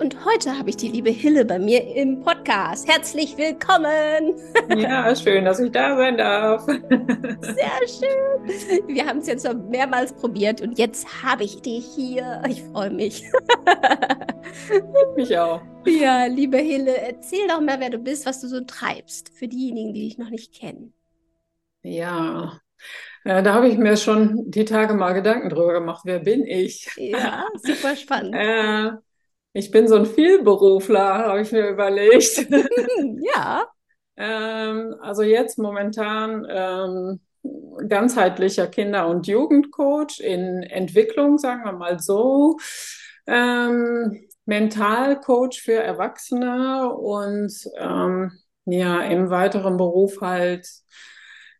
Und heute habe ich die liebe Hille bei mir im Podcast. Herzlich willkommen! Ja, schön, dass ich da sein darf. Sehr schön. Wir haben es jetzt schon mehrmals probiert und jetzt habe ich dich hier. Ich freue mich. Ich mich auch. Ja, liebe Hille, erzähl doch mal, wer du bist, was du so treibst, für diejenigen, die dich noch nicht kennen. Ja, ja, da habe ich mir schon die Tage mal Gedanken drüber gemacht. Wer bin ich? Ja, super spannend. äh, ich bin so ein Vielberufler, habe ich mir überlegt. ja. ähm, also jetzt momentan ähm, ganzheitlicher Kinder- und Jugendcoach in Entwicklung, sagen wir mal so. Ähm, Mentalcoach für Erwachsene und ähm, ja, im weiteren Beruf halt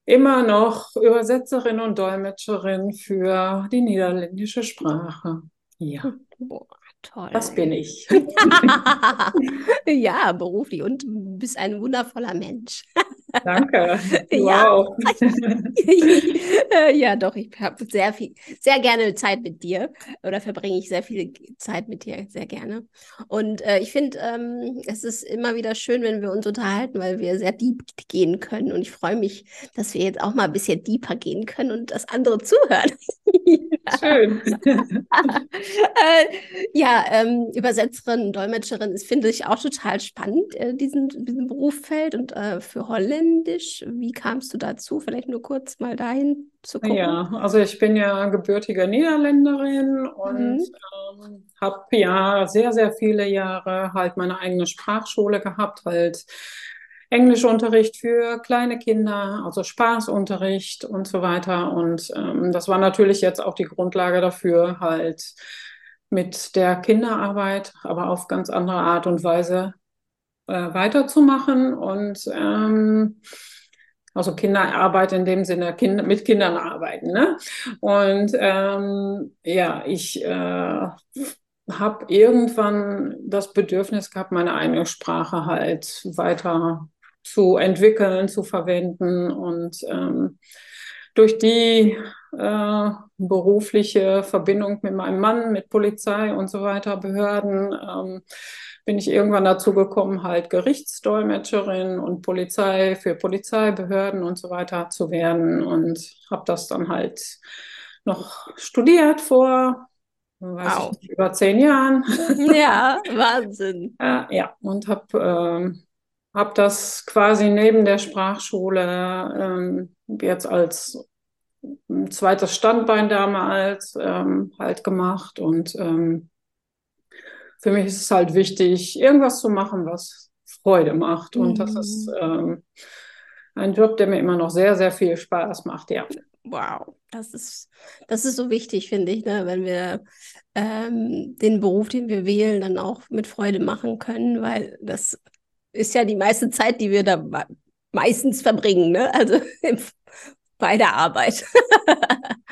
immer noch Übersetzerin und Dolmetscherin für die niederländische Sprache. Ja. Boah. Toll. Das bin ich. ja, beruflich und bist ein wundervoller Mensch. Danke. Wow. ja, doch, ich habe sehr viel, sehr gerne Zeit mit dir oder verbringe ich sehr viel Zeit mit dir, sehr gerne. Und äh, ich finde, ähm, es ist immer wieder schön, wenn wir uns unterhalten, weil wir sehr deep gehen können. Und ich freue mich, dass wir jetzt auch mal ein bisschen deeper gehen können und das andere zuhören. Schön. äh, ja, ähm, Übersetzerin, Dolmetscherin ist, finde ich, auch total spannend, äh, diesen, diesen Berufsfeld. Und äh, für Holländisch, wie kamst du dazu? Vielleicht nur kurz mal dahin zu gucken. Ja, also ich bin ja gebürtige Niederländerin und Mhm. ähm, habe ja sehr, sehr viele Jahre halt meine eigene Sprachschule gehabt, halt Englischunterricht für kleine Kinder, also Spaßunterricht und so weiter. Und ähm, das war natürlich jetzt auch die Grundlage dafür, halt mit der Kinderarbeit, aber auf ganz andere Art und Weise äh, weiterzumachen. Und ähm, also Kinderarbeit in dem Sinne, kind, mit Kindern arbeiten. Ne? Und ähm, ja, ich äh, habe irgendwann das Bedürfnis gehabt, meine eigene Sprache halt weiter zu entwickeln, zu verwenden und ähm, durch die äh, berufliche Verbindung mit meinem Mann, mit Polizei und so weiter, Behörden, ähm, bin ich irgendwann dazu gekommen, halt Gerichtsdolmetscherin und Polizei für Polizeibehörden und so weiter zu werden und habe das dann halt noch studiert vor weiß Wow. ich nicht, über zehn Jahren. Ja, Wahnsinn. Ja, und habe ähm, hab das quasi neben der Sprachschule ähm, jetzt als ein zweites Standbein damals ähm, halt gemacht. Und ähm, für mich ist es halt wichtig, irgendwas zu machen, was Freude macht. Und das ist Mhm. ähm, ein Job, der mir immer noch sehr, sehr viel Spaß macht, ja. Wow, das ist, das ist so wichtig, finde ich, ne? Wenn wir ähm, den Beruf, den wir wählen, dann auch mit Freude machen können, weil das ist ja die meiste Zeit, die wir da me- meistens verbringen, ne? Also bei der Arbeit.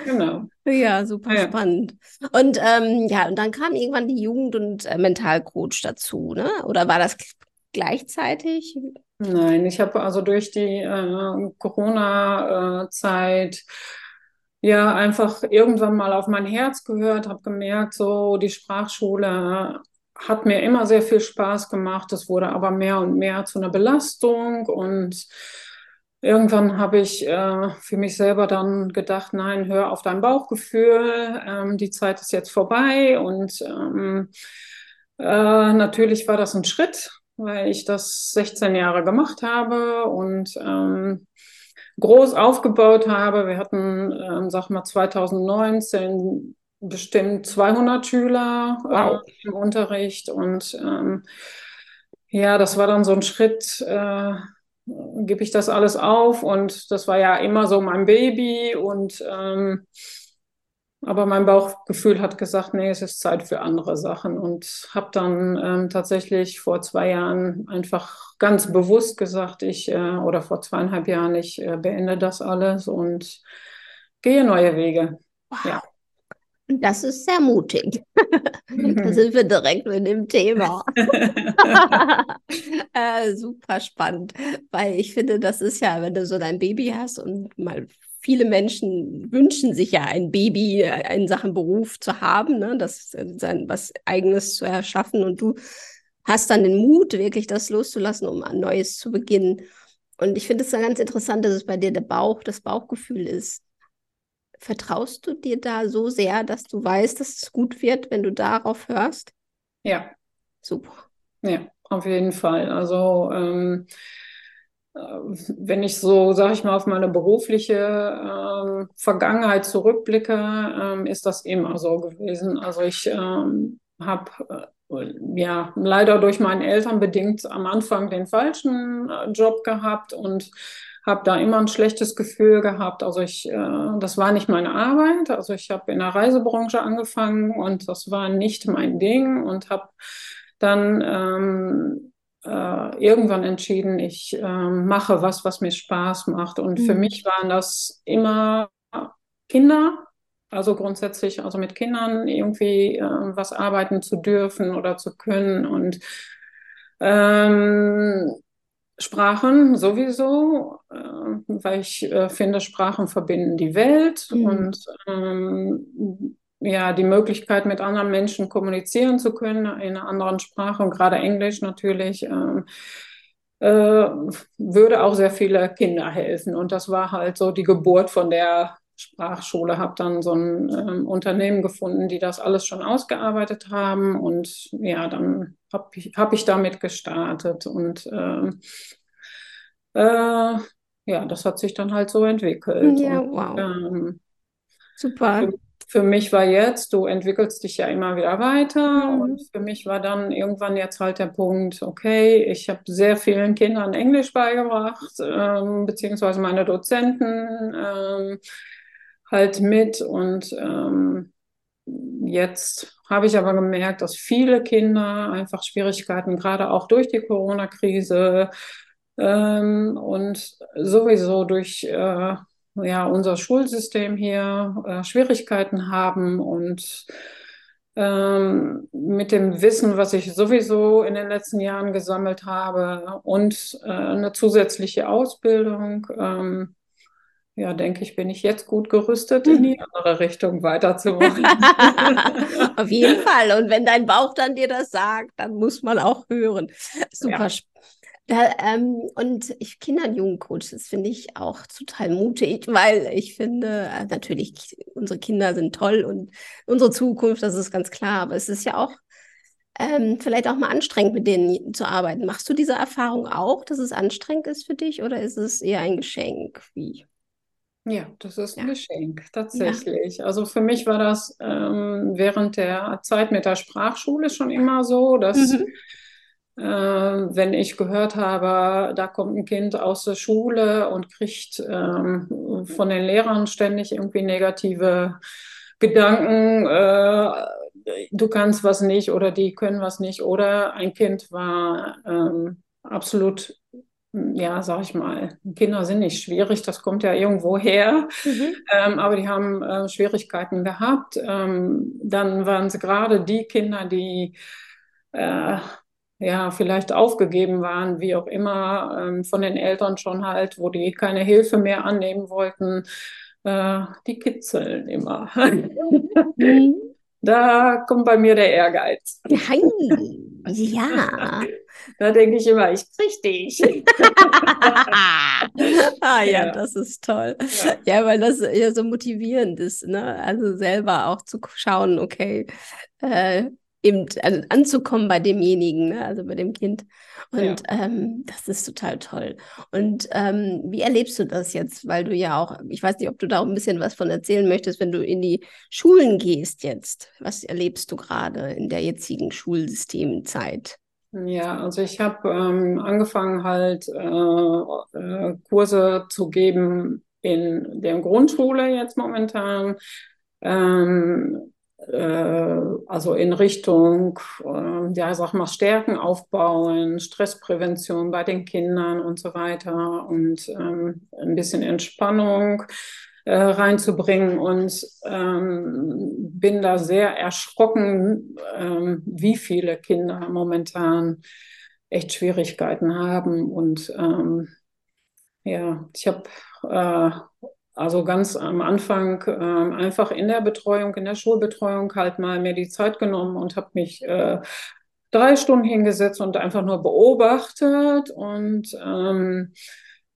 Genau. Ja, super Ja. spannend. Und ähm, ja, und dann kam irgendwann die Jugend- und äh, Mentalcoach dazu, ne? Oder war das gleichzeitig? Nein, ich habe also durch die äh, Corona-Zeit ja einfach irgendwann mal auf mein Herz gehört, habe gemerkt, so die Sprachschule hat mir immer sehr viel Spaß gemacht. Es wurde aber mehr und mehr zu einer Belastung und irgendwann habe ich äh, für mich selber dann gedacht, nein, hör auf dein Bauchgefühl, ähm, die Zeit ist jetzt vorbei und ähm, äh, natürlich war das ein Schritt weil ich das 16 Jahre gemacht habe und ähm, groß aufgebaut habe. Wir hatten, ähm, sag mal, 2019 bestimmt 200 Schüler Wow. äh, im Unterricht und ähm, ja, das war dann so ein Schritt, äh, gebe ich das alles auf und das war ja immer so mein Baby und ähm, aber mein Bauchgefühl hat gesagt, nee, es ist Zeit für andere Sachen und habe dann ähm, tatsächlich vor zwei Jahren einfach ganz bewusst gesagt, ich äh, oder vor zweieinhalb Jahren, ich äh, beende das alles und gehe neue Wege. Wow. Ja. Das ist sehr mutig. da sind wir direkt mit dem Thema. äh, super spannend, weil ich finde, das ist ja, wenn du so dein Baby hast und mal viele Menschen wünschen sich ja ein Baby in Sachen Beruf zu haben, ne? das sein was eigenes zu erschaffen und du hast dann den Mut, wirklich das loszulassen, um ein Neues zu beginnen. Und ich finde es dann ganz interessant, dass es bei dir der Bauch, das Bauchgefühl ist. Vertraust du dir da so sehr, dass du weißt, dass es gut wird, wenn du darauf hörst? Ja. Super. Ja, auf jeden Fall. Also ähm, äh, wenn ich so, sage ich mal, auf meine berufliche ähm, Vergangenheit zurückblicke, ähm, ist das immer so gewesen. Also ich ähm, habe äh, ja leider durch meinen Eltern bedingt am Anfang den falschen äh, Job gehabt und habe da immer ein schlechtes Gefühl gehabt. Also ich, äh, das war nicht meine Arbeit. Also ich habe in der Reisebranche angefangen und das war nicht mein Ding und habe dann ähm, äh, irgendwann entschieden, ich äh, mache was, was mir Spaß macht. Und mhm. für mich waren das immer Kinder. Also grundsätzlich, also mit Kindern irgendwie äh, was arbeiten zu dürfen oder zu können und ähm, Sprachen sowieso, äh, weil ich äh, finde, Sprachen verbinden die Welt mhm. und ähm, ja, die Möglichkeit, mit anderen Menschen kommunizieren zu können in einer anderen Sprache und gerade Englisch natürlich, ähm, äh, würde auch sehr viele Kinder helfen. Und das war halt so die Geburt von der Sprachschule, habe dann so ein ähm, Unternehmen gefunden, die das alles schon ausgearbeitet haben. Und ja, dann habe ich, hab ich damit gestartet. Und äh, äh, ja, das hat sich dann halt so entwickelt. Ja, und, wow. Ähm, Super. Für, für, mich war jetzt, du entwickelst dich ja immer wieder weiter. Mhm. Und für mich war dann irgendwann jetzt halt der Punkt, okay, ich habe sehr vielen Kindern Englisch beigebracht, ähm, beziehungsweise meine Dozenten. Ähm, halt mit. Und ähm, jetzt habe ich aber gemerkt, dass viele Kinder einfach Schwierigkeiten, gerade auch durch die Corona-Krise ähm, und sowieso durch äh, ja, unser Schulsystem hier äh, Schwierigkeiten haben und ähm, mit dem Wissen, was ich sowieso in den letzten Jahren gesammelt habe und äh, eine zusätzliche Ausbildung, ähm, ja, denke ich, bin ich jetzt gut gerüstet, in die andere Richtung weiterzumachen. Auf jeden Fall. Und wenn dein Bauch dann dir das sagt, dann muss man auch hören. Super. Ja. Da, ähm, und ich Kinder- und Jugendcoach, das finde ich auch total mutig, weil ich finde, äh, natürlich, unsere Kinder sind toll und unsere Zukunft, das ist ganz klar, aber es ist ja auch ähm, vielleicht auch mal anstrengend, mit denen zu arbeiten. Machst du diese Erfahrung auch, dass es anstrengend ist für dich oder ist es eher ein Geschenk? Wie? Ja, das ist ein ja. Geschenk, tatsächlich. Ja. Also für mich war das ähm, während der Zeit mit der Sprachschule schon immer so, dass mhm. äh, wenn ich gehört habe, da kommt ein Kind aus der Schule und kriegt ähm, von den Lehrern ständig irgendwie negative Gedanken, äh, du kannst was nicht oder die können was nicht oder ein Kind war ähm, absolut ja, sag ich mal, Kinder sind nicht schwierig, das kommt ja irgendwo her, mhm. ähm, aber die haben äh, Schwierigkeiten gehabt. Ähm, dann waren es gerade die Kinder, die äh, ja vielleicht aufgegeben waren, wie auch immer, ähm, von den Eltern schon halt, wo die keine Hilfe mehr annehmen wollten. Äh, die kitzeln immer. Mhm. Da kommt bei mir der Ehrgeiz. Ja. Da denke ich immer, ich krieg dich. ah ja, ja, das ist toll. Ja. ja, weil das ja so motivierend ist, ne? Also selber auch zu schauen, okay, äh, eben also anzukommen bei demjenigen, ne? also bei dem Kind. Und ja. ähm, das ist total toll. Und ähm, wie erlebst du das jetzt? Weil du ja auch, ich weiß nicht, ob du da auch ein bisschen was von erzählen möchtest, wenn du in die Schulen gehst jetzt. Was erlebst du gerade in der jetzigen Schulsystemzeit? Ja, also ich habe ähm, angefangen halt äh, äh, Kurse zu geben in der Grundschule jetzt momentan ähm, äh, also in Richtung, äh, ja, sag mal, Stärken aufbauen, Stressprävention bei den Kindern und so weiter und ähm, ein bisschen Entspannung äh, reinzubringen und ähm, bin da sehr erschrocken, ähm, wie viele Kinder momentan echt Schwierigkeiten haben und ähm, ja, ich habe äh, also ganz am Anfang äh, einfach in der Betreuung, in der Schulbetreuung halt mal mir die Zeit genommen und habe mich äh, drei Stunden hingesetzt und einfach nur beobachtet und ähm,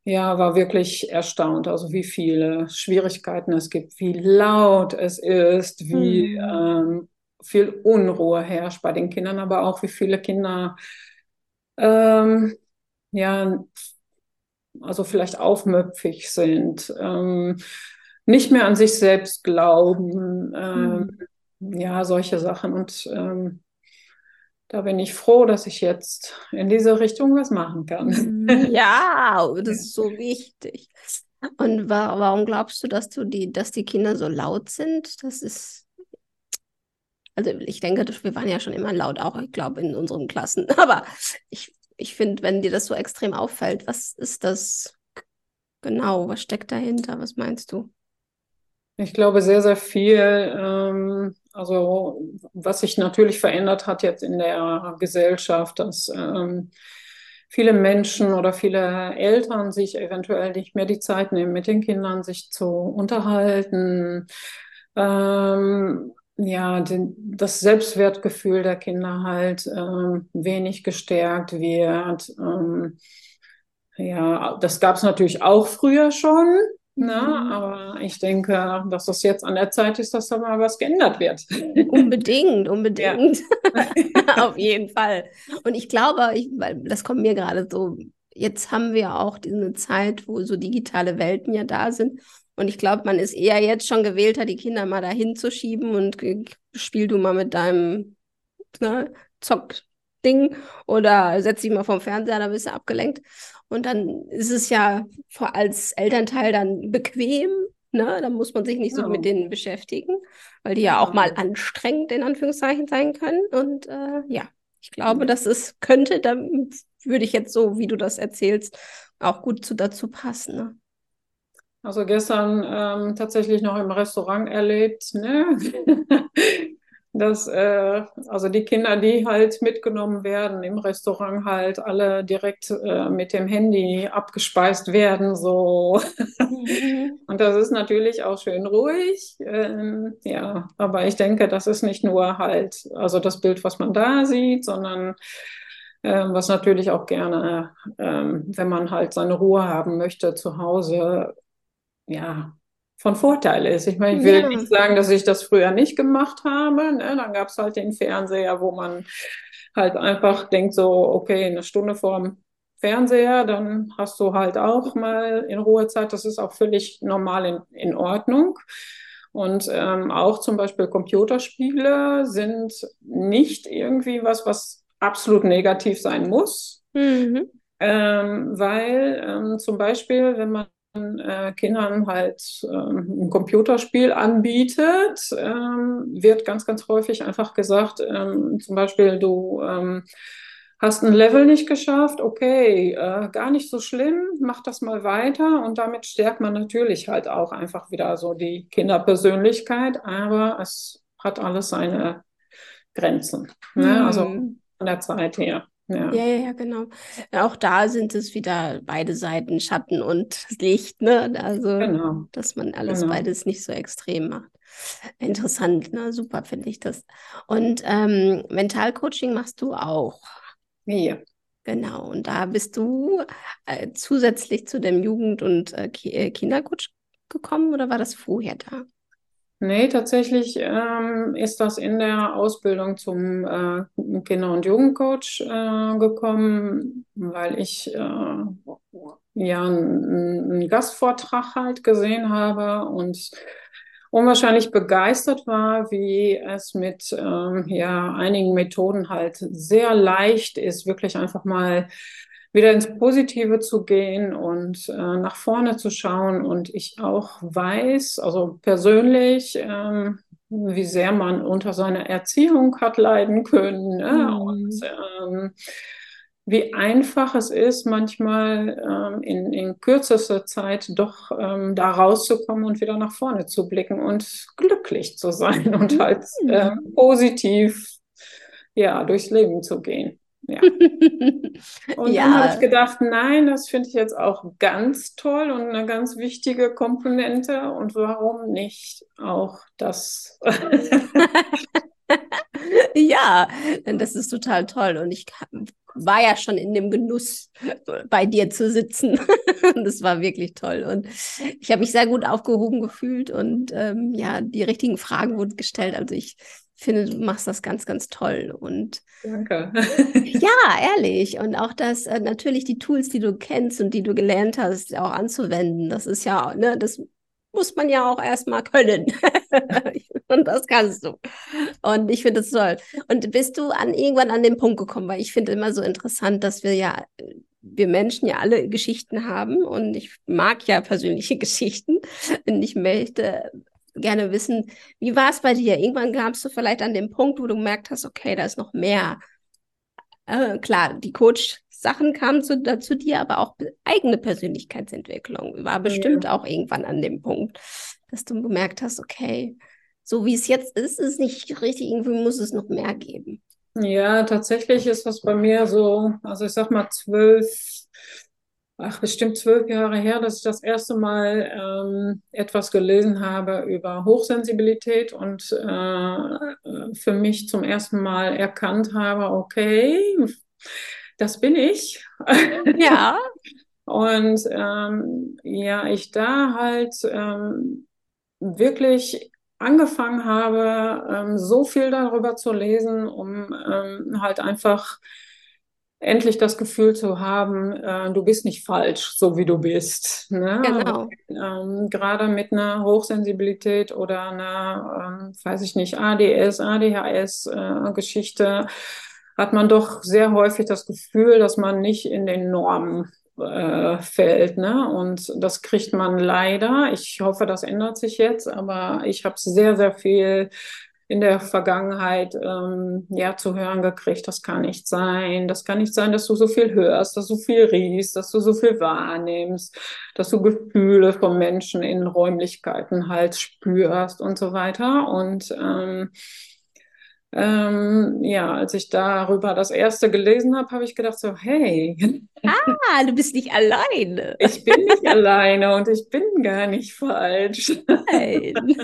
ja, war wirklich erstaunt, also wie viele Schwierigkeiten es gibt, wie laut es ist, wie mhm. ähm, viel Unruhe herrscht bei den Kindern, aber auch wie viele Kinder ähm, ja also vielleicht aufmüpfig sind, ähm, nicht mehr an sich selbst glauben, ähm, mhm. ja, solche Sachen. Und ähm, da bin ich froh, dass ich jetzt in diese Richtung was machen kann. Mhm. Ja, das ist so wichtig. Und wa warum glaubst du, dass du die, dass die Kinder so laut sind? Das ist also ich denke, wir waren ja schon immer laut, auch ich glaube in unseren Klassen. Aber ich ich finde, wenn dir das so extrem auffällt, was ist das genau? Was steckt dahinter? Was meinst du? Ich glaube sehr, sehr viel. Ähm, also was sich natürlich verändert hat jetzt in der Gesellschaft, dass ähm, viele Menschen oder viele Eltern sich eventuell nicht mehr die Zeit nehmen, mit den Kindern sich zu unterhalten. Ähm, ja, den, das Selbstwertgefühl der Kinder halt ähm, wenig gestärkt wird. Ähm, ja, das gab es natürlich auch früher schon, ne? Mhm. aber ich denke, dass das jetzt an der Zeit ist, dass da mal was geändert wird. Unbedingt, unbedingt. Ja. Auf jeden Fall. Und ich glaube, ich, weil das kommt mir gerade so, jetzt haben wir auch diese Zeit, wo so digitale Welten ja da sind. Und ich glaube, man ist eher jetzt schon gewählter, die Kinder mal dahin zu schieben und spiel du mal mit deinem ne, Zockding oder setz dich mal vom Fernseher, da bist du abgelenkt. Und dann ist es ja als Elternteil dann bequem, ne? Da muss man sich nicht so mit denen beschäftigen, weil die ja auch mal anstrengend in Anführungszeichen sein können. Und äh, ja, ich glaube, das ist, könnte, da würde ich jetzt so, wie du das erzählst, auch gut zu, dazu passen. Ne? Also gestern ähm, tatsächlich noch im Restaurant erlebt, ne? dass äh, also die Kinder, die halt mitgenommen werden im Restaurant halt alle direkt äh, mit dem Handy abgespeist werden so mhm. und das ist natürlich auch schön ruhig ähm, ja aber ich denke das ist nicht nur halt also das Bild was man da sieht sondern ähm, was natürlich auch gerne ähm, wenn man halt seine Ruhe haben möchte zu Hause ja, von Vorteil ist. Ich meine, ich will ja. nicht sagen, dass ich das früher nicht gemacht habe. Ne? Dann gab es halt den Fernseher, wo man halt einfach denkt, so, okay, eine Stunde vorm Fernseher, dann hast du halt auch mal in Ruhezeit. Das ist auch völlig normal in, in Ordnung. Und ähm, auch zum Beispiel Computerspiele sind nicht irgendwie was, was absolut negativ sein muss. Mhm. Ähm, weil ähm, zum Beispiel, wenn man äh, Kindern halt ähm, ein Computerspiel anbietet, ähm, wird ganz, ganz häufig einfach gesagt, ähm, zum Beispiel du ähm, hast ein Level nicht geschafft, okay, äh, gar nicht so schlimm, mach das mal weiter und damit stärkt man natürlich halt auch einfach wieder so die Kinderpersönlichkeit, aber es hat alles seine Grenzen, ne? also hm. von der Zeit her. Ja. ja, ja, genau. Auch da sind es wieder beide Seiten, Schatten und Licht, ne? Also, genau. dass man alles genau. beides nicht so extrem macht. Interessant, ne? Super finde ich das. Und ähm, Mentalcoaching machst du auch. Ja. Genau. Und da bist du äh, zusätzlich zu dem Jugend- und äh, äh Kindercoach gekommen oder war das vorher da? Nee, tatsächlich ähm, ist das in der Ausbildung zum äh, Kinder- und Jugendcoach äh, gekommen, weil ich äh, ja einen Gastvortrag halt gesehen habe und unwahrscheinlich begeistert war, wie es mit ähm, ja, einigen Methoden halt sehr leicht ist, wirklich einfach mal wieder ins Positive zu gehen und äh, nach vorne zu schauen. Und ich auch weiß, also persönlich, ähm, wie sehr man unter seiner Erziehung hat leiden können. Ne? Mhm. Und ähm, wie einfach es ist, manchmal ähm, in, in kürzester Zeit doch ähm, da rauszukommen und wieder nach vorne zu blicken und glücklich zu sein und halt äh, positiv ja, durchs Leben zu gehen. Ja. Und ja. dann habe ich gedacht, nein, das finde ich jetzt auch ganz toll und eine ganz wichtige Komponente. Und warum nicht auch das? ja, das ist total toll. Und ich war ja schon in dem Genuss, bei dir zu sitzen. das war wirklich toll. Und ich habe mich sehr gut aufgehoben gefühlt und ähm, ja, die richtigen Fragen wurden gestellt. Also ich finde, du machst das ganz, ganz toll. Und Danke. ja, ehrlich. Und auch das, äh, natürlich die Tools, die du kennst und die du gelernt hast, auch anzuwenden. Das ist ja, ne, das muss man ja auch erstmal können. und das kannst du. Und ich finde das toll. Und bist du an irgendwann an den Punkt gekommen, weil ich finde immer so interessant, dass wir ja, wir Menschen ja alle Geschichten haben und ich mag ja persönliche Geschichten. Und ich möchte gerne wissen, wie war es bei dir? Irgendwann kamst du vielleicht an den Punkt, wo du gemerkt hast, okay, da ist noch mehr. Äh, klar, die Coach-Sachen kamen zu, zu dir, aber auch eigene Persönlichkeitsentwicklung war bestimmt ja. auch irgendwann an dem Punkt, dass du gemerkt hast, okay, so wie es jetzt ist, ist nicht richtig, irgendwie muss es noch mehr geben. Ja, tatsächlich ist das bei mir so, also ich sag mal zwölf, ach, bestimmt zwölf Jahre her, dass ich das erste Mal ähm, etwas gelesen habe über Hochsensibilität und äh, für mich zum ersten Mal erkannt habe, okay, das bin ich. Ja. und ähm, ja, ich da halt ähm, wirklich angefangen habe, ähm, so viel darüber zu lesen, um ähm, halt einfach endlich das Gefühl zu haben, äh, du bist nicht falsch, so wie du bist. Ne? Genau. Ähm, gerade mit einer Hochsensibilität oder einer, ähm, weiß ich nicht, ADS, ADHS-Geschichte äh, hat man doch sehr häufig das Gefühl, dass man nicht in den Normen äh, fällt. Ne? Und das kriegt man leider. Ich hoffe, das ändert sich jetzt, aber ich habe sehr, sehr viel in der Vergangenheit ähm, ja zu hören gekriegt, das kann nicht sein, das kann nicht sein, dass du so viel hörst, dass du viel riechst, dass du so viel wahrnimmst, dass du Gefühle von Menschen in Räumlichkeiten halt spürst und so weiter. Und ähm, ähm, ja, als ich darüber das erste gelesen habe, habe ich gedacht so, hey. Ah, du bist nicht alleine. Ich bin nicht alleine und ich bin gar nicht falsch. Nein.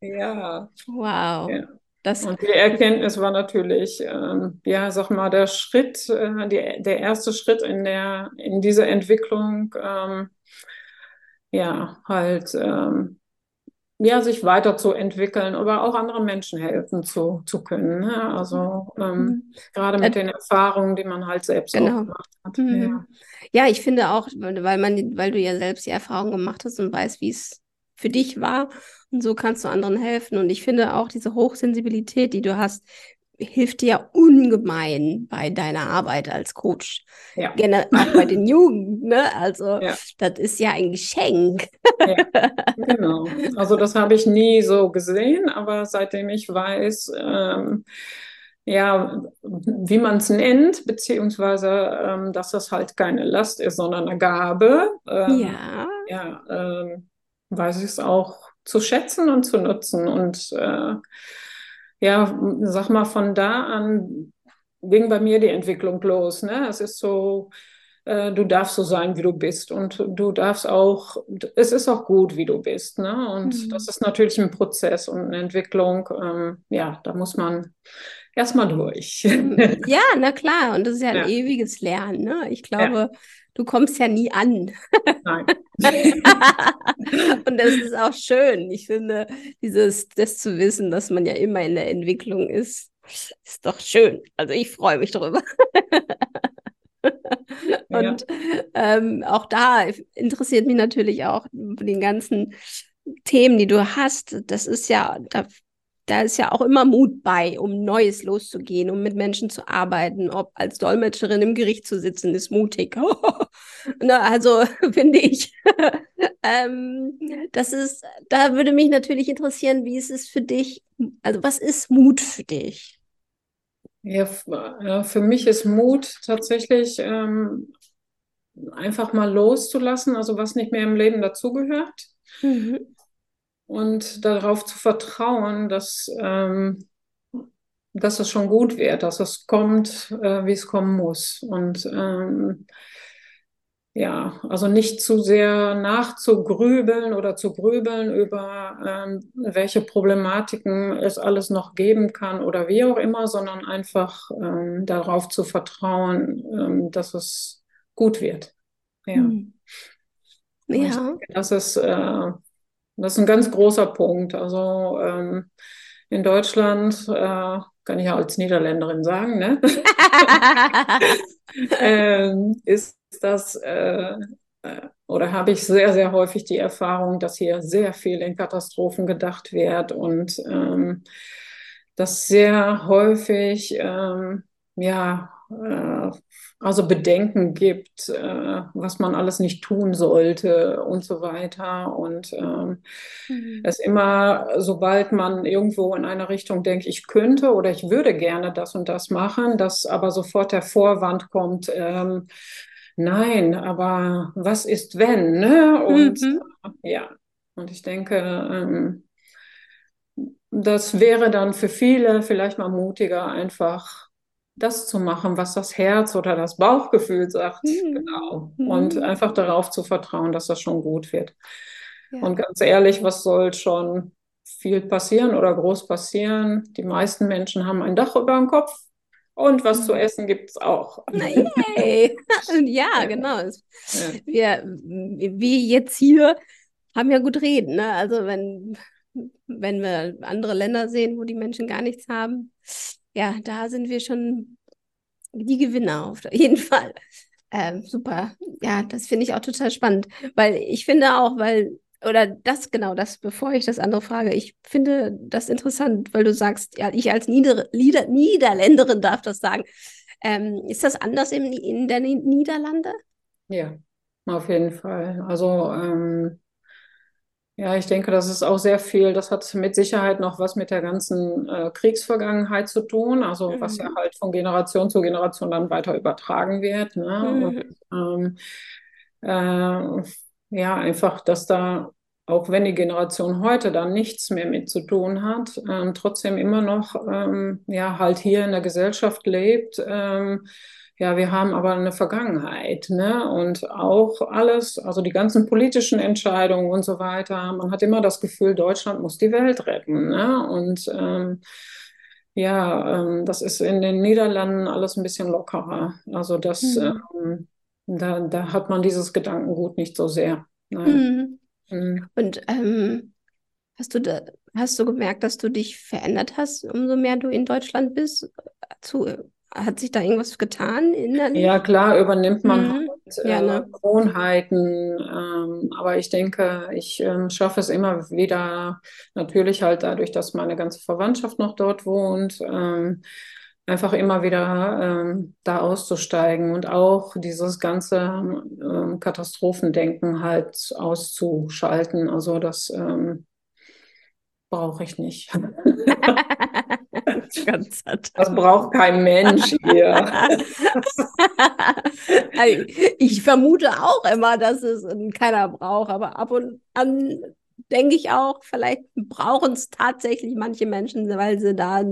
ja. Wow. Ja. Das und die Erkenntnis war natürlich, ähm, ja, sag mal, der Schritt, äh, die, der erste Schritt in der, in diese Entwicklung, ähm, ja, halt, ähm, ja, sich weiterzuentwickeln, aber auch anderen Menschen helfen zu, zu können. Ne? Also ähm, mhm. gerade mit den Erfahrungen, die man halt selbst genau. auch gemacht hat. Mhm. Ja. ja. ich finde auch, weil man, weil du ja selbst die Erfahrung gemacht hast und weißt, wie es für dich war. Und so kannst du anderen helfen. Und ich finde auch diese Hochsensibilität, die du hast, hilft dir ungemein bei deiner Arbeit als Coach. Ja. Gerne auch bei den Jugend, ne? Also ja. das ist ja ein Geschenk. Ja, genau. Also das habe ich nie so gesehen, aber seitdem ich weiß, ähm, ja, wie man es nennt, beziehungsweise ähm, dass das halt keine Last ist, sondern eine Gabe. Ähm, ja. Ja, ähm, weiß ich es auch zu schätzen und zu nutzen und äh, ja, sag mal, von da an ging bei mir die Entwicklung los. Ne? Es ist so, äh, du darfst so sein, wie du bist und du darfst auch, es ist auch gut, wie du bist. Ne? Und mhm. das ist natürlich ein Prozess und eine Entwicklung. Ähm, ja, da muss man erstmal durch. ja, na klar. Und das ist ja ein ja. ewiges Lernen. Ne? Ich glaube, ja du kommst ja nie an. Nein. und das ist auch schön. Ich finde, dieses, das zu wissen, dass man ja immer in der Entwicklung ist, ist doch schön. Also ich freue mich darüber. und ja. ähm, auch da interessiert mich natürlich auch den ganzen Themen, die du hast. Das ist ja, da da ist ja auch immer Mut bei, um Neues loszugehen, um mit Menschen zu arbeiten. Ob als Dolmetscherin im Gericht zu sitzen, ist mutig. Na, also finde ich. ähm, das ist, da würde mich natürlich interessieren, wie ist es für dich? Also was ist Mut für dich? Ja, für mich ist Mut tatsächlich ähm, einfach mal loszulassen, also was nicht mehr im Leben dazugehört. Mhm und darauf zu vertrauen, dass, ähm, dass es schon gut wird, dass es kommt, äh, wie es kommen muss. Und ähm, ja, also nicht zu sehr nachzugrübeln oder zu grübeln über ähm, welche Problematiken es alles noch geben kann oder wie auch immer, sondern einfach ähm, darauf zu vertrauen, ähm, dass es gut wird. Ja. Hm. Ja. Denke, das ist äh, das ist ein ganz großer Punkt. Also ähm, in Deutschland, äh, kann ich ja als Niederländerin sagen, ne? ähm, ist das äh, äh, oder habe ich sehr, sehr häufig die Erfahrung, dass hier sehr viel in Katastrophen gedacht wird und ähm, dass sehr häufig ähm, ja äh, also Bedenken gibt, äh, was man alles nicht tun sollte und so weiter. Und ähm, mhm. es immer, sobald man irgendwo in eine Richtung denkt, ich könnte oder ich würde gerne das und das machen, dass aber sofort der Vorwand kommt, ähm, nein, aber was ist wenn? Ne? Und mhm. ja, und ich denke, ähm, das wäre dann für viele vielleicht mal mutiger, einfach das zu machen, was das Herz oder das Bauchgefühl sagt. Mhm. Genau. Und mhm. einfach darauf zu vertrauen, dass das schon gut wird. Ja. Und ganz ehrlich, was soll schon viel passieren oder groß passieren? Die meisten Menschen haben ein Dach über dem Kopf. Und was zu mhm. essen gibt es auch. Yay. ja, genau. Ja. Wir, wie jetzt hier, haben ja gut reden. Ne? Also wenn, wenn wir andere Länder sehen, wo die Menschen gar nichts haben, ja, da sind wir schon die Gewinner auf jeden Fall. Ähm, super. Ja, das finde ich auch total spannend, weil ich finde auch, weil, oder das genau, das, bevor ich das andere frage, ich finde das interessant, weil du sagst, ja, ich als Nieder Lieder Niederländerin darf das sagen. Ähm, ist das anders in, in der Niederlande? Ja, auf jeden Fall. Also ähm, ja, ich denke, das ist auch sehr viel. Das hat mit Sicherheit noch was mit der ganzen äh, Kriegsvergangenheit zu tun, also mhm. was ja mhm. halt von Generation zu Generation dann weiter übertragen wird. Ne? Mhm. Und, ähm, äh, ja, einfach, dass da, auch wenn die Generation heute dann nichts mehr mit zu tun hat, ähm, trotzdem immer noch, ähm, ja, halt hier in der Gesellschaft lebt ähm, ja, wir haben aber eine Vergangenheit, ne? Und auch alles, also die ganzen politischen Entscheidungen und so weiter. Man hat immer das Gefühl, Deutschland muss die Welt retten, ne? Und ähm, ja, ähm, das ist in den Niederlanden alles ein bisschen lockerer. Also das, mhm. ähm, da, da hat man dieses Gedankengut nicht so sehr. Mhm. Mhm. Und ähm, hast du da, hast du gemerkt, dass du dich verändert hast, umso mehr du in Deutschland bist, zu hat sich da irgendwas getan innerlich? Ja, klar, übernimmt man mhm. halt, äh, ja, ne? Gewohnheiten. Ähm, aber ich denke, ich ähm, schaffe es immer wieder, natürlich halt dadurch, dass meine ganze Verwandtschaft noch dort wohnt, ähm, einfach immer wieder ähm, da auszusteigen und auch dieses ganze ähm, Katastrophendenken halt auszuschalten. Also das ähm, brauche ich nicht. das braucht kein Mensch hier. ich vermute auch immer, dass es keiner braucht, aber ab und an denke ich auch, vielleicht brauchen es tatsächlich manche Menschen, weil sie da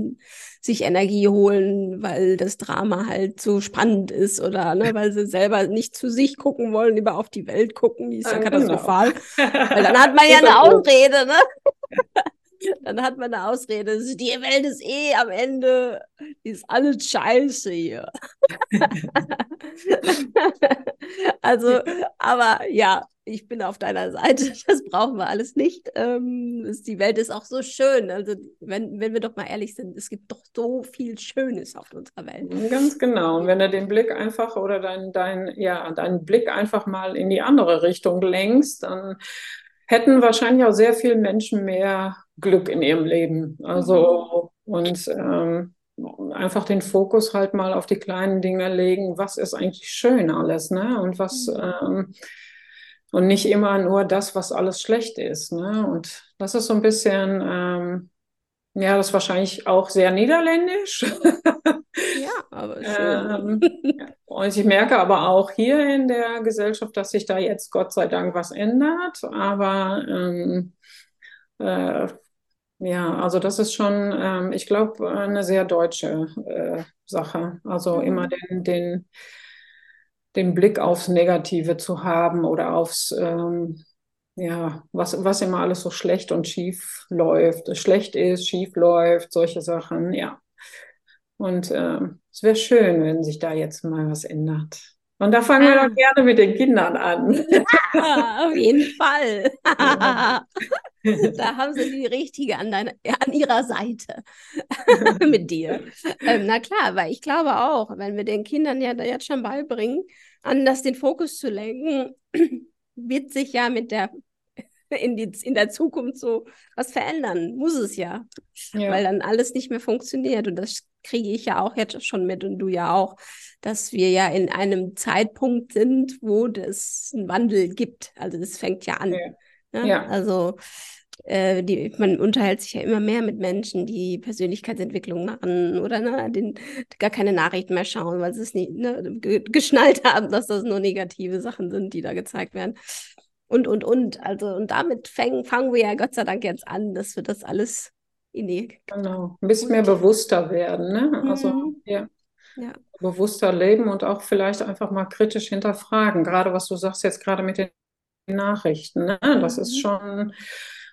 sich Energie holen, weil das Drama halt so spannend ist oder ne, weil sie selber nicht zu sich gucken wollen, lieber auf die Welt gucken, die ist ja, ja genau. katastrophal. Genau. Weil dann hat man ja eine Ausrede, ne? Dann hat man eine Ausrede. Die Welt ist eh am Ende, die ist alles scheiße hier. also, aber ja, ich bin auf deiner Seite. Das brauchen wir alles nicht. Ähm, die Welt ist auch so schön. Also, wenn, wenn wir doch mal ehrlich sind, es gibt doch so viel Schönes auf unserer Welt. Ganz genau. Und wenn du den Blick einfach oder deinen dein, ja, deinen Blick einfach mal in die andere Richtung lenkst, dann hätten wahrscheinlich auch sehr viele Menschen mehr Glück in ihrem Leben. Also mhm. und ähm, einfach den Fokus halt mal auf die kleinen Dinge legen, was ist eigentlich schön alles, ne? Und was mhm. ähm, und nicht immer nur das, was alles schlecht ist, ne? Und das ist so ein bisschen ähm, ja, das ist wahrscheinlich auch sehr niederländisch. Ja, aber schön. ähm, und ich merke aber auch hier in der Gesellschaft, dass sich da jetzt Gott sei Dank was ändert. Aber ähm, äh, ja, also das ist schon, ähm, ich glaube, eine sehr deutsche äh, Sache. Also mhm. immer den, den, den Blick aufs Negative zu haben oder aufs ähm, ja, was, was immer alles so schlecht und schief läuft, schlecht ist, schief läuft, solche Sachen, ja. Und äh, es wäre schön, wenn sich da jetzt mal was ändert. Und da fangen ah. wir doch gerne mit den Kindern an. Ja, auf jeden Fall. da haben sie die richtige an, deiner, an ihrer Seite mit dir. Ähm, na klar, weil ich glaube auch, wenn wir den Kindern ja jetzt schon beibringen, anders den Fokus zu lenken, wird sich ja mit der in, die, in der Zukunft so was verändern. Muss es ja. ja. Weil dann alles nicht mehr funktioniert. Und das kriege ich ja auch jetzt schon mit und du ja auch, dass wir ja in einem Zeitpunkt sind, wo es einen Wandel gibt. Also das fängt ja an. Ja. Ne? ja. Also äh, die, man unterhält sich ja immer mehr mit Menschen, die Persönlichkeitsentwicklung machen oder ne, den, gar keine Nachrichten mehr schauen, weil sie es nicht ne, geschnallt haben, dass das nur negative Sachen sind, die da gezeigt werden. Und, und, und. Also, und damit fangen, fangen wir ja Gott sei Dank jetzt an, dass wir das alles in die. Genau, ein bisschen mehr bewusster werden, ne? Also, mhm. ja. ja. Bewusster leben und auch vielleicht einfach mal kritisch hinterfragen. Gerade was du sagst jetzt gerade mit den Nachrichten, ne? Das mhm. ist schon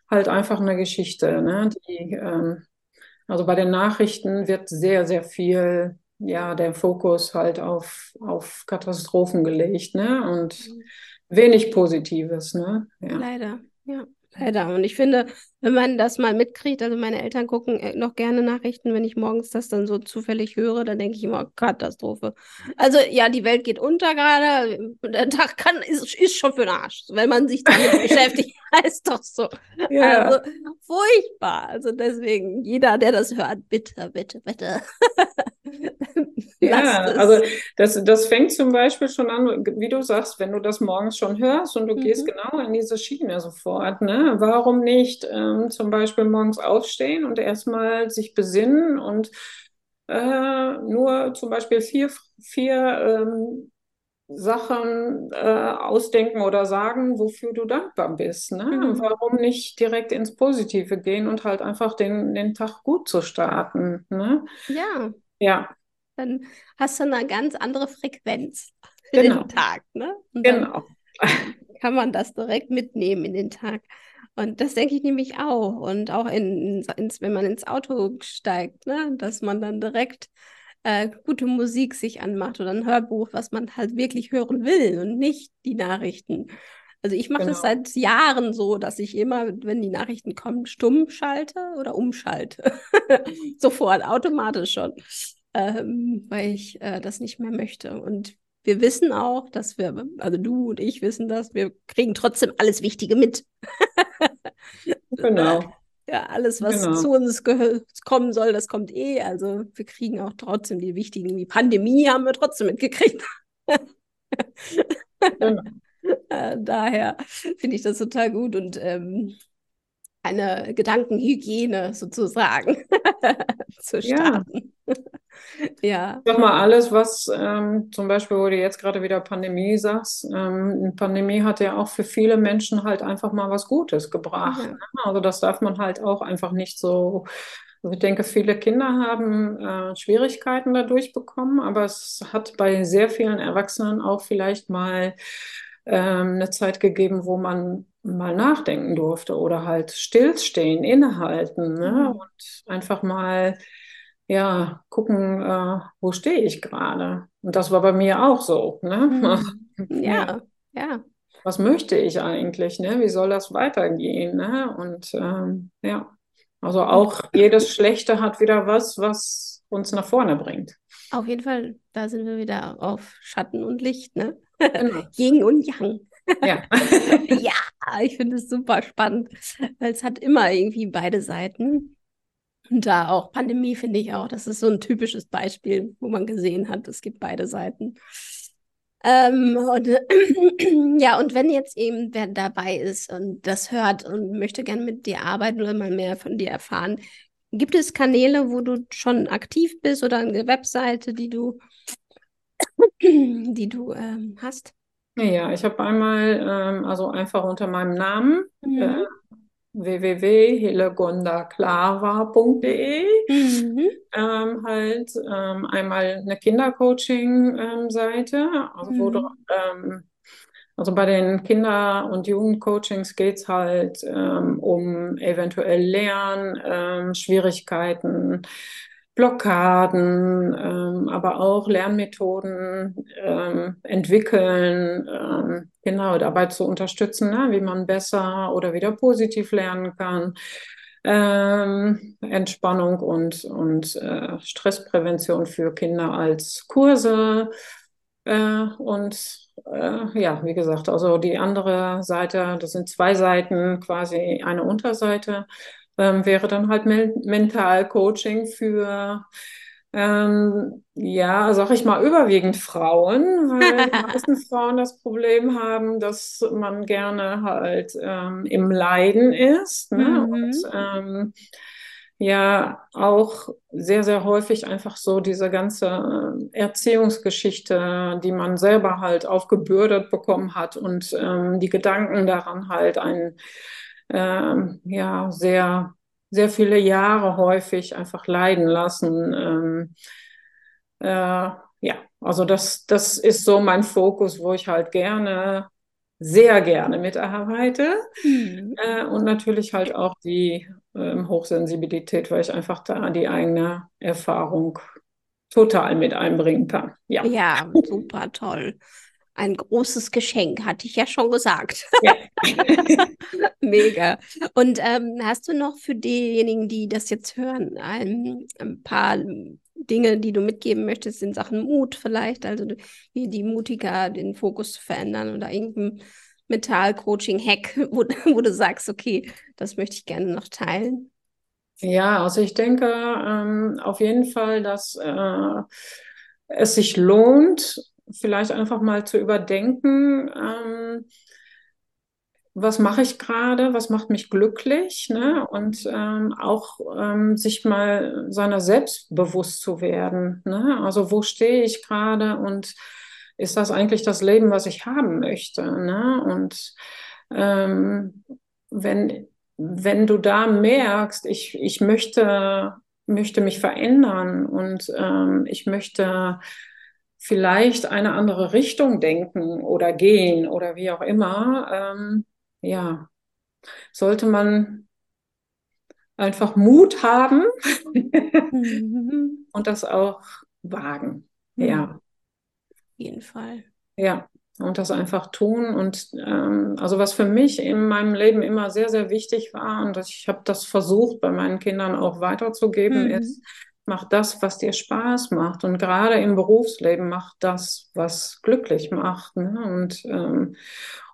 halt einfach eine Geschichte. Ne? Die, ähm, also bei den Nachrichten wird sehr, sehr viel, ja, der Fokus halt auf, auf Katastrophen gelegt, ne? Und mhm. wenig Positives, ne? Ja. Leider, ja. Leider. Und ich finde, wenn man das mal mitkriegt, also meine Eltern gucken äh, noch gerne Nachrichten, wenn ich morgens das dann so zufällig höre, dann denke ich immer, Katastrophe. Also ja, die Welt geht unter gerade, der Tag kann, ist, ist schon für den Arsch. Wenn man sich damit beschäftigt, heißt doch so. Ja. Also furchtbar. Also deswegen, jeder, der das hört, bitte, bitte, bitte. ja, also das, das fängt zum Beispiel schon an, wie du sagst, wenn du das morgens schon hörst und du mhm. gehst genau in diese Schiene sofort, ne? Warum nicht ähm, zum Beispiel morgens aufstehen und erstmal sich besinnen und äh, nur zum Beispiel vier, vier ähm, Sachen äh, ausdenken oder sagen, wofür du dankbar bist. Ne? Mhm. Warum nicht direkt ins Positive gehen und halt einfach den, den Tag gut zu starten? Ne? Ja. Ja. Dann hast du eine ganz andere Frequenz für genau. den Tag. Ne? Genau. Kann man das direkt mitnehmen in den Tag. Und das denke ich nämlich auch. Und auch in, ins, wenn man ins Auto steigt, ne? dass man dann direkt äh, gute Musik sich anmacht oder ein Hörbuch, was man halt wirklich hören will und nicht die Nachrichten. Also ich mache genau. das seit Jahren so, dass ich immer, wenn die Nachrichten kommen, stumm schalte oder umschalte. Sofort, automatisch schon. Ähm, weil ich äh, das nicht mehr möchte. Und wir wissen auch, dass wir, also du und ich wissen das, wir kriegen trotzdem alles Wichtige mit. genau. Ja, alles, was genau. zu uns kommen soll, das kommt eh. Also wir kriegen auch trotzdem die wichtigen, wie Pandemie haben wir trotzdem mitgekriegt. genau. Äh, daher finde ich das total gut und ähm, eine Gedankenhygiene sozusagen zu starten. Ja. ja. Sag mal, alles, was ähm, zum Beispiel, wo du jetzt gerade wieder Pandemie sagst, ähm, Pandemie hat ja auch für viele Menschen halt einfach mal was Gutes gebracht. Ja. Ne? Also das darf man halt auch einfach nicht so also ich denke, viele Kinder haben äh, Schwierigkeiten dadurch bekommen, aber es hat bei sehr vielen Erwachsenen auch vielleicht mal ähm, eine Zeit gegeben, wo man mal nachdenken durfte oder halt stillstehen, innehalten ne? Mhm. und einfach mal ja gucken, äh, wo stehe ich gerade. Und das war bei mir auch so. Ne? Mhm. Ja, ja. Was möchte ich eigentlich? Ne? Wie soll das weitergehen? Ne? Und ähm, ja, also auch jedes Schlechte hat wieder was, was uns nach vorne bringt. Auf jeden Fall, da sind wir wieder auf Schatten und Licht, ne? Genau. Yin und Yang. Ja. ja, ich finde es super spannend, weil es hat immer irgendwie beide Seiten. Und da auch Pandemie finde ich auch, das ist so ein typisches Beispiel, wo man gesehen hat, es gibt beide Seiten. Ähm, und, ja, und wenn jetzt eben wer dabei ist und das hört und möchte gerne mit dir arbeiten oder mal mehr von dir erfahren, gibt es Kanäle, wo du schon aktiv bist oder eine Webseite, die du, die du ähm, hast? Ja, ich habe einmal, ähm, also einfach unter meinem Namen, Mhm. äh, www.hilegondaclara.de, Mhm. ähm, halt ähm, einmal eine Kindercoaching-Seite, also wo du, Mhm. ähm, also bei den Kinder- und Jugendcoachings geht es halt ähm, um eventuell Lern, ähm, Schwierigkeiten, Blockaden, ähm, aber auch Lernmethoden ähm, entwickeln, ähm, genau dabei zu unterstützen, ne, wie man besser oder wieder positiv lernen kann. Ähm, Entspannung und, und äh, Stressprävention für Kinder als Kurse. Äh, und äh, ja, wie gesagt, also die andere Seite, das sind zwei Seiten, quasi eine Unterseite, ähm, wäre dann halt Men Mentalcoaching für, ähm, ja, sag ich mal, überwiegend Frauen, weil die meisten Frauen das Problem haben, dass man gerne halt ähm, im Leiden ist, ne? Mhm. Und ähm, ja auch sehr, sehr häufig einfach so diese ganze äh, Erziehungsgeschichte, die man selber halt aufgebürdet bekommen hat und ähm, die Gedanken daran halt einen ähm, ja sehr, sehr viele Jahre häufig einfach leiden lassen. Ähm, äh, ja, also das, das ist so mein Fokus, wo ich halt gerne, sehr gerne mitarbeite. Mhm. Äh, und natürlich halt auch die ähm, Hochsensibilität, weil ich einfach da die eigene Erfahrung total mit einbringen kann. Ja. Ja, super toll. Ein großes Geschenk, hatte ich ja schon gesagt. Ja. Mega. Und ähm, hast du noch für diejenigen, die das jetzt hören, ein, ein paar Dinge, die du mitgeben möchtest in Sachen Mut vielleicht? Also wie die mutiger den Fokus zu verändern oder irgendein Mental-Coaching-Hack, wo, wo du sagst, okay, das möchte ich gerne noch teilen. Ja, also ich denke ähm, auf jeden Fall, dass äh, es sich lohnt, vielleicht einfach mal zu überdenken, ähm, was mache ich gerade, was macht mich glücklich, ne? Und ähm, auch ähm, sich mal seiner selbst bewusst zu werden, ne? Also wo stehe ich gerade und ist das eigentlich das Leben, was ich haben möchte, ne? Und ähm, wenn wenn du da merkst, ich, ich möchte, möchte mich verändern und ähm, ich möchte vielleicht eine andere Richtung denken oder gehen oder wie auch immer, ähm, ja, sollte man einfach Mut haben Mhm. und das auch wagen. Ja, Auf jeden Fall. ja. Und das einfach tun. Und ähm, also was für mich in meinem Leben immer sehr, sehr wichtig war, und ich habe das versucht bei meinen Kindern auch weiterzugeben, Mhm. ist, mach das, was dir Spaß macht. Und gerade im Berufsleben mach das, was glücklich macht. Ne? Und, ähm,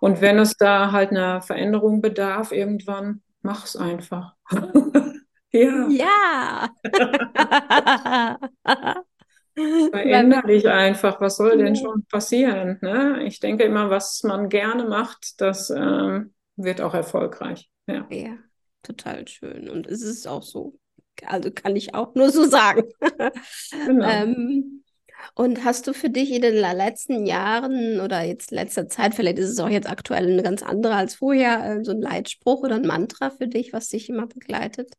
und wenn es da halt eine Veränderung bedarf, irgendwann, mach's einfach. Ja, Ja. veränder dich einfach. Was soll denn schon passieren? Ne? Ich denke immer, was man gerne macht, das ähm, wird auch erfolgreich. Ja. Ja, total schön. Und es ist auch so. Also kann ich auch nur so sagen. Genau. Ähm, und hast du für dich in den letzten Jahren oder jetzt letzter Zeit, vielleicht ist es auch jetzt aktuell eine ganz andere als vorher, äh, so ein Leitspruch oder ein Mantra für dich, was dich immer begleitet?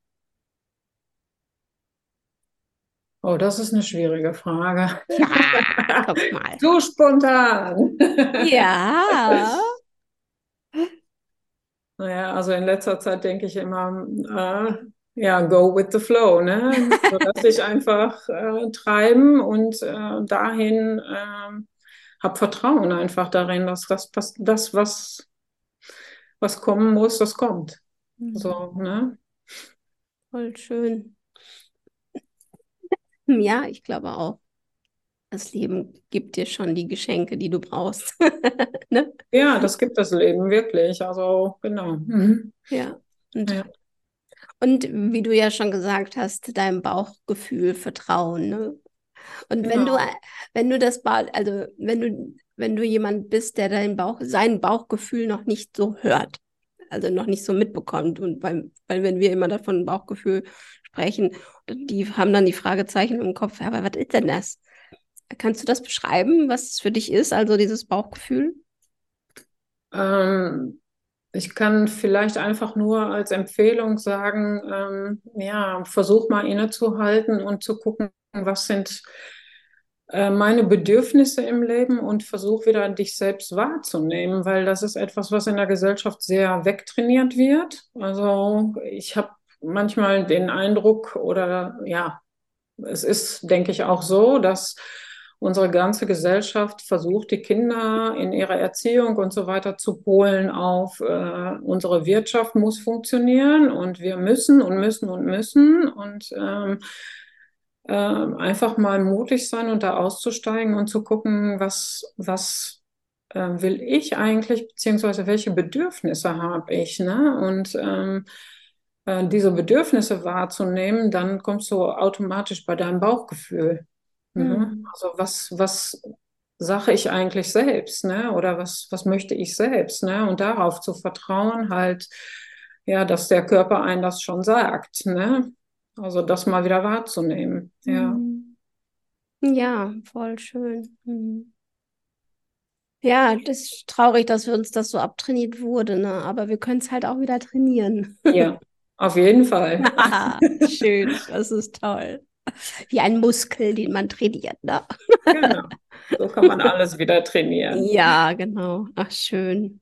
Oh, das ist eine schwierige Frage. Ja, guck mal. Zu spontan. Ja. Naja, also in letzter Zeit denke ich immer, äh, ja, go with the flow, ne? So dass ich einfach äh, treiben und äh, dahin ähm, hab Vertrauen einfach darin, dass das, pass- das was, was kommen muss, das kommt. So, ne? Voll schön. Ja, ich glaube auch. das Leben gibt dir schon die Geschenke, die du brauchst. ne? Ja, das gibt das Leben wirklich. Also genau. Mhm. Ja. Und, ja. Und wie du ja schon gesagt hast, deinem Bauchgefühl vertrauen. Ne? Und genau. wenn du, wenn du das, also wenn du, wenn du jemand bist, der dein Bauch, sein Bauchgefühl noch nicht so hört, also noch nicht so mitbekommt. Und weil, weil wenn wir immer davon Bauchgefühl sprechen, die haben dann die Fragezeichen im Kopf, aber was ist denn das? Kannst du das beschreiben, was es für dich ist, also dieses Bauchgefühl? Ähm, ich kann vielleicht einfach nur als Empfehlung sagen, ähm, ja, versuch mal innezuhalten und zu gucken, was sind äh, meine Bedürfnisse im Leben und versuch wieder dich selbst wahrzunehmen, weil das ist etwas, was in der Gesellschaft sehr wegtrainiert wird. Also ich habe manchmal den Eindruck oder ja, es ist, denke ich, auch so, dass unsere ganze Gesellschaft versucht, die Kinder in ihrer Erziehung und so weiter zu polen auf, äh, unsere Wirtschaft muss funktionieren und wir müssen und müssen und müssen und ähm, äh, einfach mal mutig sein und da auszusteigen und zu gucken, was, was äh, will ich eigentlich, beziehungsweise welche Bedürfnisse habe ich. Ne? Und ähm, äh, diese Bedürfnisse wahrzunehmen, dann kommst du automatisch bei deinem Bauchgefühl. Mhm. Also was, was sage ich eigentlich selbst, ne? Oder was, was möchte ich selbst, ne? Und darauf zu vertrauen, halt, ja, dass der Körper einen das schon sagt, ne? Also das mal wieder wahrzunehmen, ja. Mhm. Ja, voll schön. Mhm. Ja, das ist traurig, dass wir uns das so abtrainiert wurde, ne? Aber wir können es halt auch wieder trainieren. Ja, auf jeden Fall. schön, das ist toll. Wie ein Muskel, den man trainiert, ne? Genau. So kann man alles wieder trainieren. Ja, genau. Ach, schön.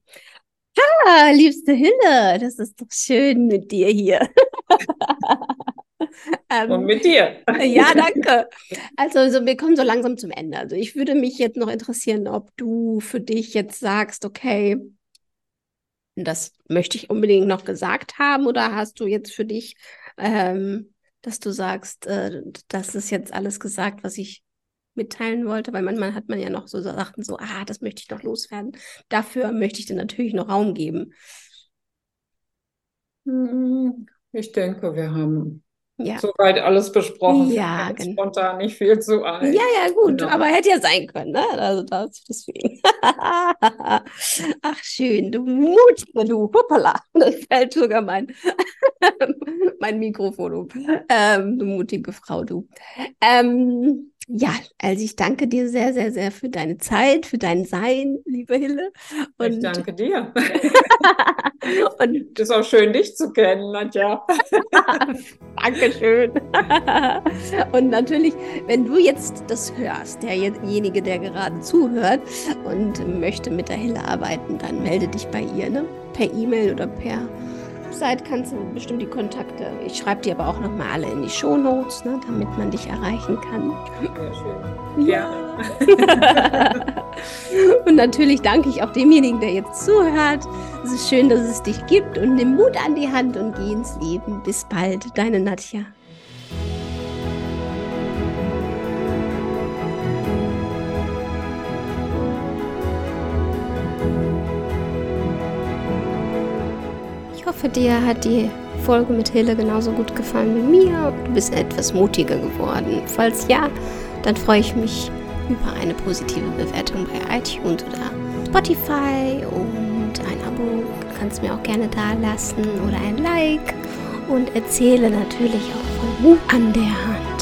Ah, liebste Hille, das ist doch schön mit dir hier. ähm, Und mit dir. ja, danke. Also, also, wir kommen so langsam zum Ende. Also ich würde mich jetzt noch interessieren, ob du für dich jetzt sagst, okay, das möchte ich unbedingt noch gesagt haben, oder hast du jetzt für dich ähm, dass du sagst, äh, das ist jetzt alles gesagt, was ich mitteilen wollte, weil manchmal hat man ja noch so Sachen so, ah, das möchte ich noch loswerden. Dafür möchte ich dir natürlich noch Raum geben. Hm, ich denke, wir haben ja. Soweit alles besprochen. Ja, genau. Spontan nicht viel zu ein. Ja, ja, gut. Genau. Aber hätte ja sein können, ne? Also das deswegen. Ach, schön. Du mutige, du. Hoppala. Das fällt sogar mein, mein Mikrofon um. Ähm, du mutige Frau, du. Ähm, ja, also ich danke dir sehr, sehr, sehr für deine Zeit, für dein Sein, liebe Hille. Und ich danke dir. und es ist auch schön, dich zu kennen, Nadja. Dankeschön. und natürlich, wenn du jetzt das hörst, derjenige, der gerade zuhört und möchte mit der Hille arbeiten, dann melde dich bei ihr, ne? Per E-Mail oder per Website kannst du bestimmt die Kontakte. Ich schreibe dir aber auch nochmal alle in die Show Notes, ne, damit man dich erreichen kann. Sehr schön. Ja. und natürlich danke ich auch demjenigen, der jetzt zuhört. Es ist schön, dass es dich gibt und nimm Mut an die Hand und geh ins Leben. Bis bald, deine Nadja. Hoffe, dir hat die Folge mit Hille genauso gut gefallen wie mir. Du bist etwas mutiger geworden. Falls ja, dann freue ich mich über eine positive Bewertung bei iTunes oder Spotify und ein Abo kannst mir auch gerne da lassen oder ein Like und erzähle natürlich auch von Mut an der Hand.